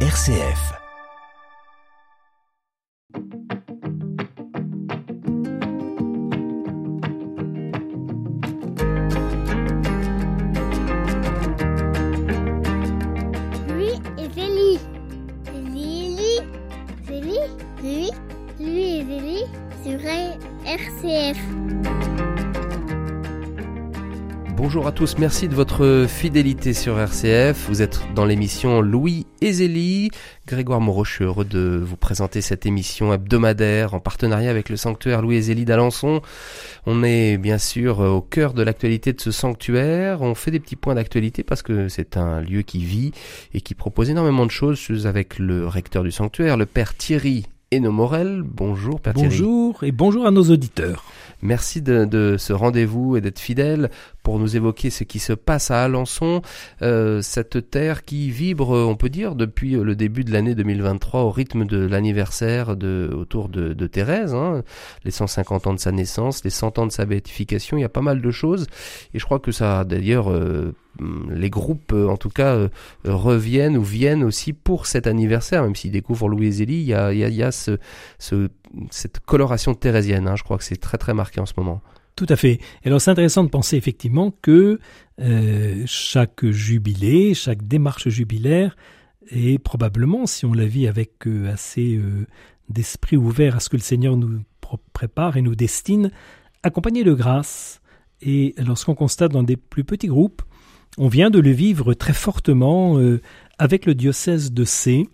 RCF. Bonjour à tous, merci de votre fidélité sur RCF. Vous êtes dans l'émission Louis et Zélie. Grégoire Moreau, je heureux de vous présenter cette émission hebdomadaire en partenariat avec le sanctuaire Louis et Zélie d'Alençon. On est bien sûr au cœur de l'actualité de ce sanctuaire. On fait des petits points d'actualité parce que c'est un lieu qui vit et qui propose énormément de choses avec le recteur du sanctuaire, le père Thierry Héno Morel. Bonjour Père Thierry. Bonjour et bonjour à nos auditeurs. Merci de, de ce rendez-vous et d'être fidèle pour nous évoquer ce qui se passe à Alençon, euh, cette terre qui vibre, on peut dire, depuis le début de l'année 2023 au rythme de l'anniversaire de, autour de, de Thérèse, hein, les 150 ans de sa naissance, les 100 ans de sa béatification, il y a pas mal de choses, et je crois que ça, d'ailleurs, euh, les groupes, euh, en tout cas, euh, reviennent ou viennent aussi pour cet anniversaire, même s'ils découvrent Louis et Zélie, il y a, y a, y a ce, ce, cette coloration thérésienne, hein, je crois que c'est très très marqué en ce moment. Tout à fait. Et alors c'est intéressant de penser effectivement que euh, chaque jubilé, chaque démarche jubilaire est probablement, si on la vit avec assez d'esprit ouvert à ce que le Seigneur nous prépare et nous destine, accompagné de grâce. Et lorsqu'on constate dans des plus petits groupes, on vient de le vivre très fortement euh, avec le diocèse de C,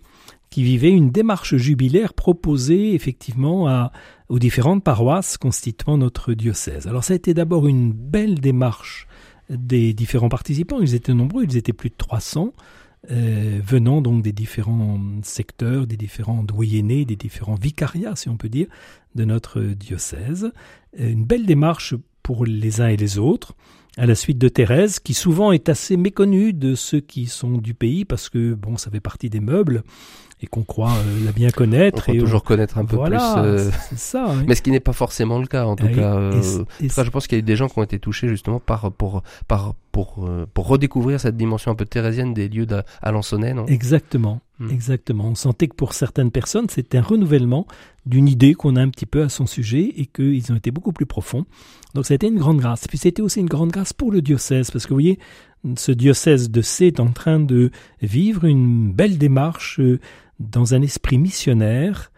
qui vivait une démarche jubilaire proposée effectivement aux différentes paroisses constituant notre diocèse. Alors ça a été d'abord une belle démarche des différents participants, ils étaient nombreux, ils étaient plus de 300, euh, venant donc des différents secteurs, des différents doyennés, des différents vicariats, si on peut dire, de notre diocèse. Une belle démarche pour les uns et les autres, à la suite de Thérèse, qui souvent est assez méconnue de ceux qui sont du pays, parce que bon, ça fait partie des meubles et qu'on croit euh, la bien connaître. On et toujours connaître un peu voilà, plus. euh, ça. hein. Mais ce qui n'est pas forcément le cas, en tout Et- cas. euh, et- cas, je pense qu'il y a eu des gens qui ont été touchés justement par pour par pour euh, pour redécouvrir cette dimension un peu thérésienne des lieux d'Alençonnais, non? Exactement, Hmm. exactement. On sentait que pour certaines personnes, c'était un renouvellement d'une idée qu'on a un petit peu à son sujet et qu'ils ont été beaucoup plus profonds. Donc ça a été une grande grâce. Puis c'était aussi une grande grâce pour le diocèse, parce que vous voyez, ce diocèse de C est en train de vivre une belle démarche euh, dans un esprit missionnaire,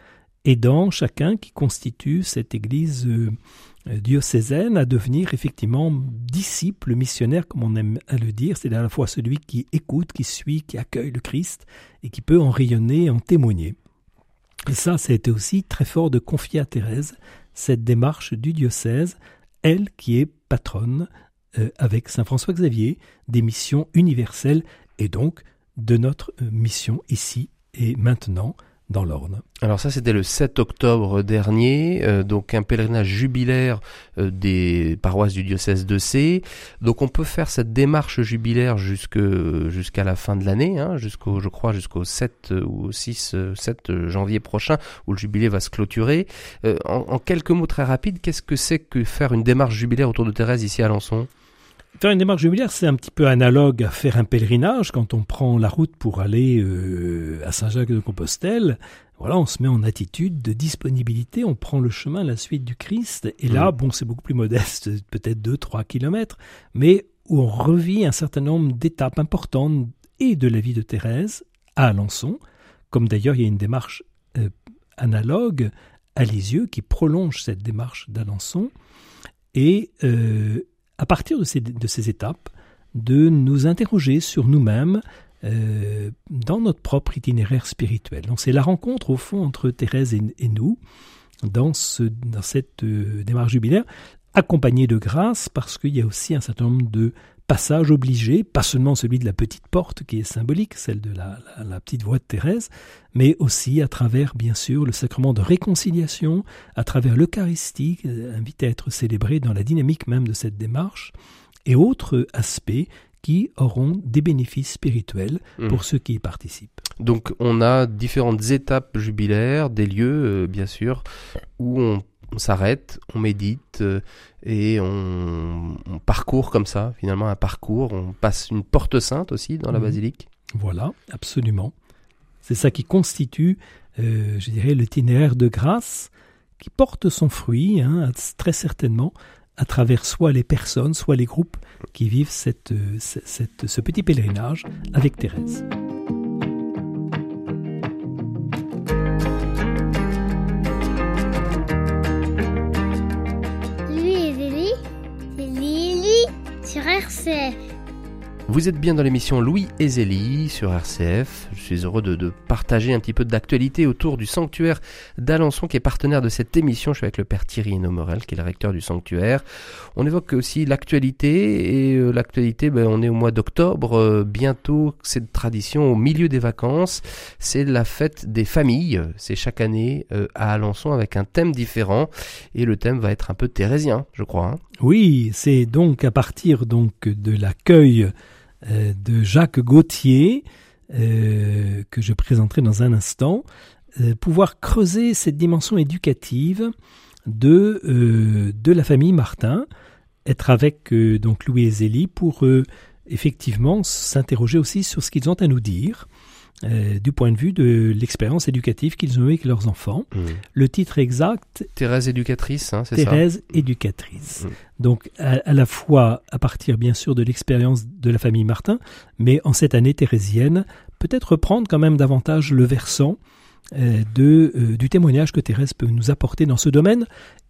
aidant chacun qui constitue cette église euh, diocésaine à devenir effectivement disciple missionnaire, comme on aime à le dire, c'est à la fois celui qui écoute, qui suit, qui accueille le Christ et qui peut en rayonner, en témoigner. Et ça, ça a été aussi très fort de confier à Thérèse cette démarche du diocèse, elle qui est patronne euh, avec Saint François Xavier des missions universelles et donc de notre euh, mission ici et maintenant dans l'Orne. Alors ça, c'était le 7 octobre dernier, euh, donc un pèlerinage jubilaire euh, des paroisses du diocèse de C. Donc on peut faire cette démarche jubilaire jusqu'à la fin de l'année, hein, jusqu'au, je crois, jusqu'au 7 ou 6, euh, 7 janvier prochain, où le jubilé va se clôturer. Euh, en, en quelques mots très rapides, qu'est-ce que c'est que faire une démarche jubilaire autour de Thérèse ici à Alençon? Faire une démarche jubilaire, c'est un petit peu analogue à faire un pèlerinage quand on prend la route pour aller euh, à Saint-Jacques-de-Compostelle. Voilà, on se met en attitude de disponibilité, on prend le chemin à la suite du Christ. Et là, bon, c'est beaucoup plus modeste, peut-être 2-3 kilomètres, mais où on revit un certain nombre d'étapes importantes et de la vie de Thérèse à Alençon, comme d'ailleurs il y a une démarche euh, analogue à Lisieux qui prolonge cette démarche d'Alençon. Et euh, à partir de ces, étapes, de nous interroger sur nous-mêmes euh, dans notre propre itinéraire spirituel. Donc c'est la rencontre au fond entre Thérèse et, nous dans cette euh, démarche jubilaire, accompagnée de grâce parce qu'il y a aussi un certain nombre de passages obligés, pas seulement celui de la petite porte qui est symbolique, celle de la, la, la petite voix de Thérèse, mais aussi à travers bien sûr le sacrement de réconciliation, à travers l'Eucharistie, invité à être célébré dans la dynamique même de cette démarche, et autres aspects qui auront des bénéfices spirituels Mmh. pour ceux qui y participent. Donc on a différentes étapes jubilaires, des lieux euh, bien sûr, où on, on s'arrête, on médite euh, et on, on parcourt comme ça, finalement un parcours, on passe une porte sainte aussi dans la Mhm. basilique. Voilà, absolument. C'est ça qui constitue, euh, je dirais, l'itinéraire de grâce qui porte son fruit, hein, très certainement, à travers soit les personnes, soit les groupes qui vivent cette, euh, cette, ce petit pèlerinage avec Thérèse. Sur RCF. Vous êtes bien dans l'émission Louis et Zélie sur RCF. Je suis heureux de, de partager un petit peu d'actualité autour du sanctuaire d'Alençon qui est partenaire de cette émission. Je suis avec le père Thierry Hénomorel qui est le recteur du sanctuaire. On évoque aussi l'actualité et euh, l'actualité, ben, on est au mois d'octobre. Euh, bientôt, cette tradition au milieu des vacances. C'est la fête des familles. C'est chaque année euh, à Alençon avec un thème différent et le thème va être un peu thérésien, je crois. hein. Oui, c'est donc à partir donc de l'accueil de Jacques Gauthier euh, que je présenterai dans un instant, euh, pouvoir creuser cette dimension éducative de euh, de la famille Martin, être avec euh, donc Louis et Zélie pour euh, effectivement s'interroger aussi sur ce qu'ils ont à nous dire euh, du point de vue de l'expérience éducative qu'ils ont eue avec leurs enfants. Le titre exact Thérèse éducatrice, hein, c'est ça Thérèse éducatrice. Mm. Donc à, à la fois à partir bien sûr de l'expérience de la famille Martin, mais en cette année thérésienne, peut-être reprendre quand même davantage le versant euh, de, euh, du témoignage que Thérèse peut nous apporter dans ce domaine.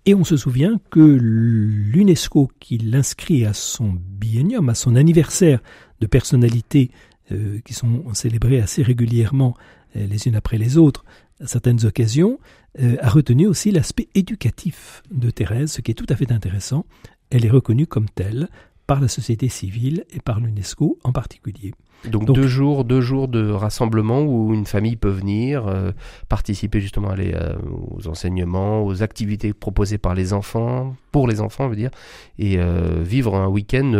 Et on se souvient que l'UNESCO, qui l'inscrit à son biennium, à son anniversaire de personnalités euh, qui sont célébrées assez régulièrement euh, les unes après les autres à certaines occasions, euh, a retenu aussi l'aspect éducatif de Thérèse, ce qui est tout à fait intéressant. Elle est reconnue comme telle par la société civile et par l'UNESCO en particulier. Donc, Donc- deux jours, deux jours de rassemblement où une famille peut venir euh, participer justement à les, euh, aux enseignements, aux activités proposées par les enfants, pour les enfants, je veux dire, et euh, vivre un week-end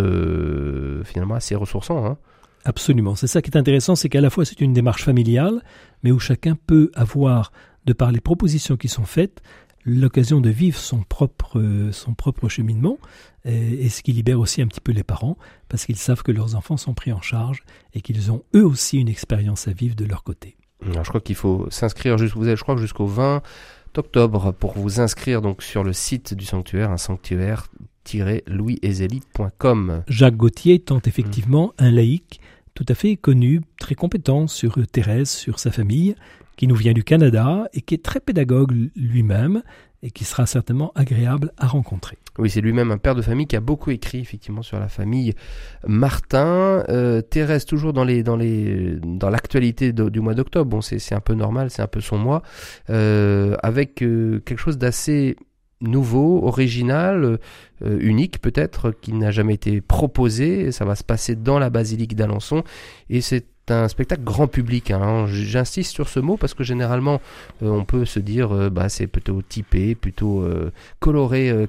finalement assez ressourçant. Hein. Absolument. C'est ça qui est intéressant, c'est qu'à la fois c'est une démarche familiale, mais où chacun peut avoir, de par les propositions qui sont faites, l'occasion de vivre son propre, son propre cheminement, et, et ce qui libère aussi un petit peu les parents, parce qu'ils savent que leurs enfants sont pris en charge et qu'ils ont eux aussi une expérience à vivre de leur côté. Alors, je crois qu'il faut s'inscrire, vous je crois, jusqu'au 20 octobre pour vous inscrire donc sur le site du sanctuaire, un sanctuaire-louisezeli.com. Jacques Gauthier étant effectivement un laïc tout à fait connu, très compétent sur Thérèse, sur sa famille, qui nous vient du Canada et qui est très pédagogue lui-même et qui sera certainement agréable à rencontrer. Oui, c'est lui-même un père de famille qui a beaucoup écrit effectivement sur la famille Martin. Euh, Thérèse toujours dans les dans les dans l'actualité du mois d'octobre. Bon, c'est c'est un peu normal, c'est un peu son mois, euh, avec euh, quelque chose d'assez nouveau, original, euh, unique peut-être, qui n'a jamais été proposé. Ça va se passer dans la basilique d'Alençon et c'est un spectacle grand public. hein. J'insiste sur ce mot parce que généralement euh, on peut se dire euh, bah c'est plutôt typé, plutôt euh, coloré. Euh,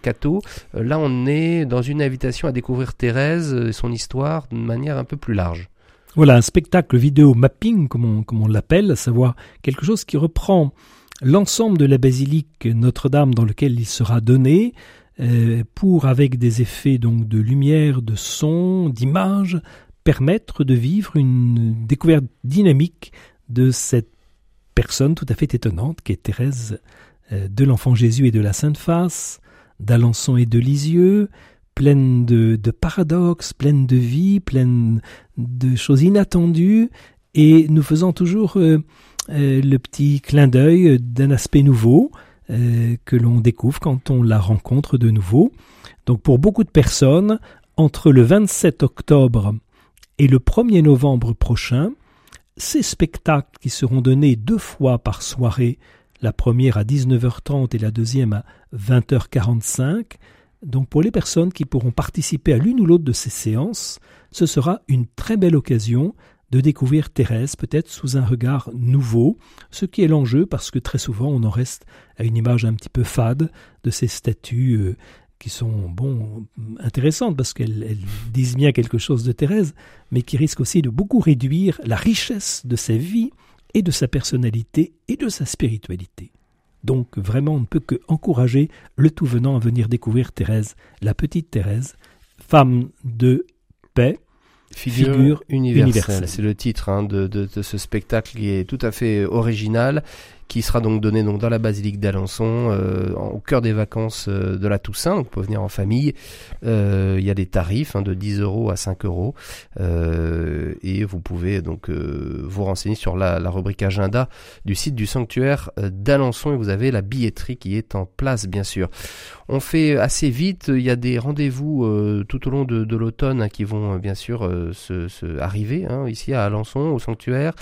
Là, on est dans une invitation à découvrir Thérèse et son histoire d'une manière un peu plus large. Voilà, un spectacle vidéo mapping, comme on l'appelle, à savoir quelque chose qui reprend l'ensemble de la basilique Notre-Dame dans lequel il sera donné, euh, pour, avec des effets donc de lumière, de son, d'image, permettre de vivre une découverte dynamique de cette personne tout à fait étonnante qui est Thérèse euh, de l'Enfant Jésus et de la Sainte Face, d'Alençon et de Lisieux, pleine de, paradoxes, pleine de vie, pleine de choses inattendues, et nous faisant toujours euh, le petit clin d'œil d'un aspect nouveau euh, que l'on découvre quand on la rencontre de nouveau. Donc pour beaucoup de personnes, entre le 27 octobre et le 1er novembre prochain, ces spectacles qui seront donnés deux fois par soirée, la première à 19h30 et la deuxième à 20h45, donc pour les personnes qui pourront participer à l'une ou l'autre de ces séances, ce sera une très belle occasion de découvrir Thérèse peut-être sous un regard nouveau, ce qui est l'enjeu parce que très souvent on en reste à une image un petit peu fade de ces statues euh, qui sont bon intéressantes parce qu'elles elles disent bien quelque chose de Thérèse, mais qui risquent aussi de beaucoup réduire la richesse de sa vie et de sa personnalité et de sa spiritualité. Donc vraiment on ne peut que encourager le tout venant à venir découvrir Thérèse, la petite Thérèse, femme de paix, Figure, universelle. C'est le titre hein, de, de, de, ce spectacle qui est tout à fait original qui sera donc donné donc dans la basilique d'Alençon euh, au cœur des vacances euh, de la Toussaint. Donc, vous pouvez venir en famille. Euh, il y a des tarifs hein, de 10 euros à 5 euros et vous pouvez donc vous renseigner sur la, rubrique agenda du site du sanctuaire d'Alençon et vous avez la billetterie qui est en place bien sûr. On fait assez vite. Il y a des rendez-vous tout au long de, l'automne hein, qui vont bien sûr se, se, arriver hein, ici à Alençon au sanctuaire.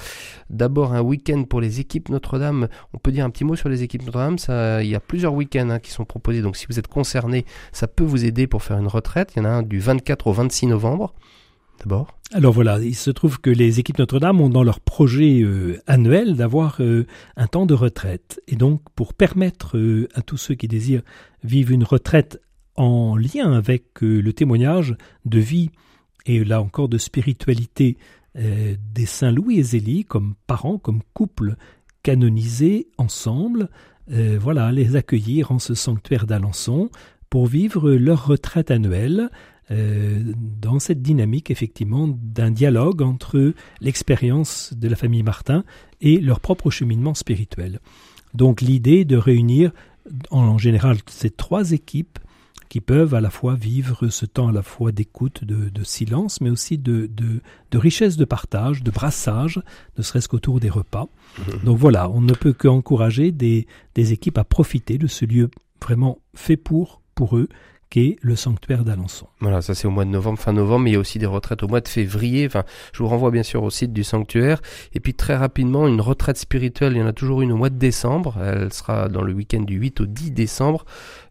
D'abord un week-end pour les équipes Notre-Dame on peut dire un petit mot sur les équipes Notre-Dame. il y a plusieurs week-ends hein, qui sont proposés. Donc si vous êtes concerné, ça peut vous aider pour faire une retraite. Il y en a un du 24 au 26 novembre. D'abord. Alors voilà, il se trouve que les équipes Notre-Dame ont dans leur projet euh, annuel d'avoir euh, un temps de retraite. Et donc, pour permettre euh, à tous ceux qui désirent vivre une retraite en lien avec le témoignage de vie et là encore de spiritualité des saints Louis et Zélie comme parents, comme couple canonisés ensemble, euh, voilà, les accueillir en ce sanctuaire d'Alençon pour vivre leur retraite annuelle euh, dans cette dynamique effectivement d'un dialogue entre l'expérience de la famille Martin et leur propre cheminement spirituel. Donc l'idée de réunir en général ces trois équipes qui peuvent à la fois vivre ce temps à la fois d'écoute, de, silence, mais aussi de, de, richesse de partage, de brassage, ne serait-ce qu'autour des repas. Donc voilà, on ne peut qu'encourager des, des équipes à profiter de ce lieu vraiment fait pour, pour eux, qu'est le sanctuaire d'Alençon. Voilà, ça c'est au mois de novembre, fin novembre, mais il y a aussi des retraites au mois de février. Enfin, je vous renvoie bien sûr au site du sanctuaire. Et puis très rapidement, une retraite spirituelle, il y en a toujours une au mois de décembre. Elle sera dans le week-end du 8 au 10 décembre.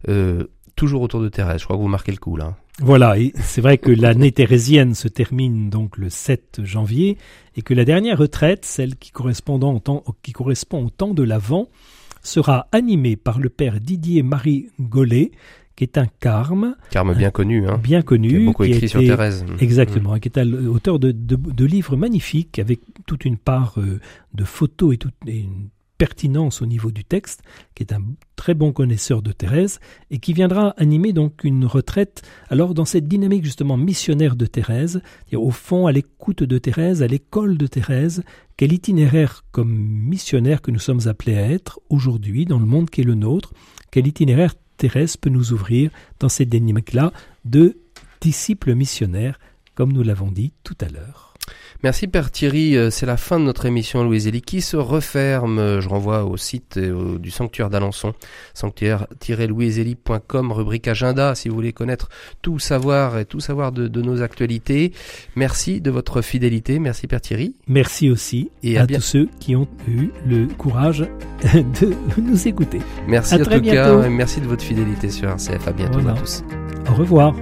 Euh, toujours autour de Thérèse. Je crois que vous marquez le coup là. Voilà, et c'est vrai que l'année thérésienne se termine donc le 7 janvier et que la dernière retraite, celle qui correspond au temps, qui correspond au temps de l'Avent, sera animée par le père Didier Marie Gollet, qui est un carme. Carme bien connu, hein. Bien connu. Qui a beaucoup écrit sur Thérèse. Exactement, mmh. qui est l'auteur de, de, livres magnifiques avec toute une part euh, de photos et, toute, une pertinence au niveau du texte, qui est un très bon connaisseur de Thérèse, et qui viendra animer donc une retraite, alors dans cette dynamique justement missionnaire de Thérèse, au fond à l'écoute de Thérèse, à l'école de Thérèse, quel itinéraire comme missionnaire que nous sommes appelés à être aujourd'hui dans le monde qui est le nôtre, quel itinéraire Thérèse peut nous ouvrir dans cette dynamique-là de disciples missionnaires, comme nous l'avons dit tout à l'heure. Merci Père Thierry, euh, c'est la fin de notre émission Louise Elie qui se referme. Je renvoie au site euh, du sanctuaire d'Alençon, sanctuaire-louiseelie.com, rubrique agenda si vous voulez connaître tout savoir et tout savoir de, nos actualités. Merci de votre fidélité, merci Père Thierry. Merci aussi et à, tous ceux qui ont eu le courage de nous écouter. Merci en tout cas, merci de votre fidélité sur RCF. À bientôt à tous. Au revoir.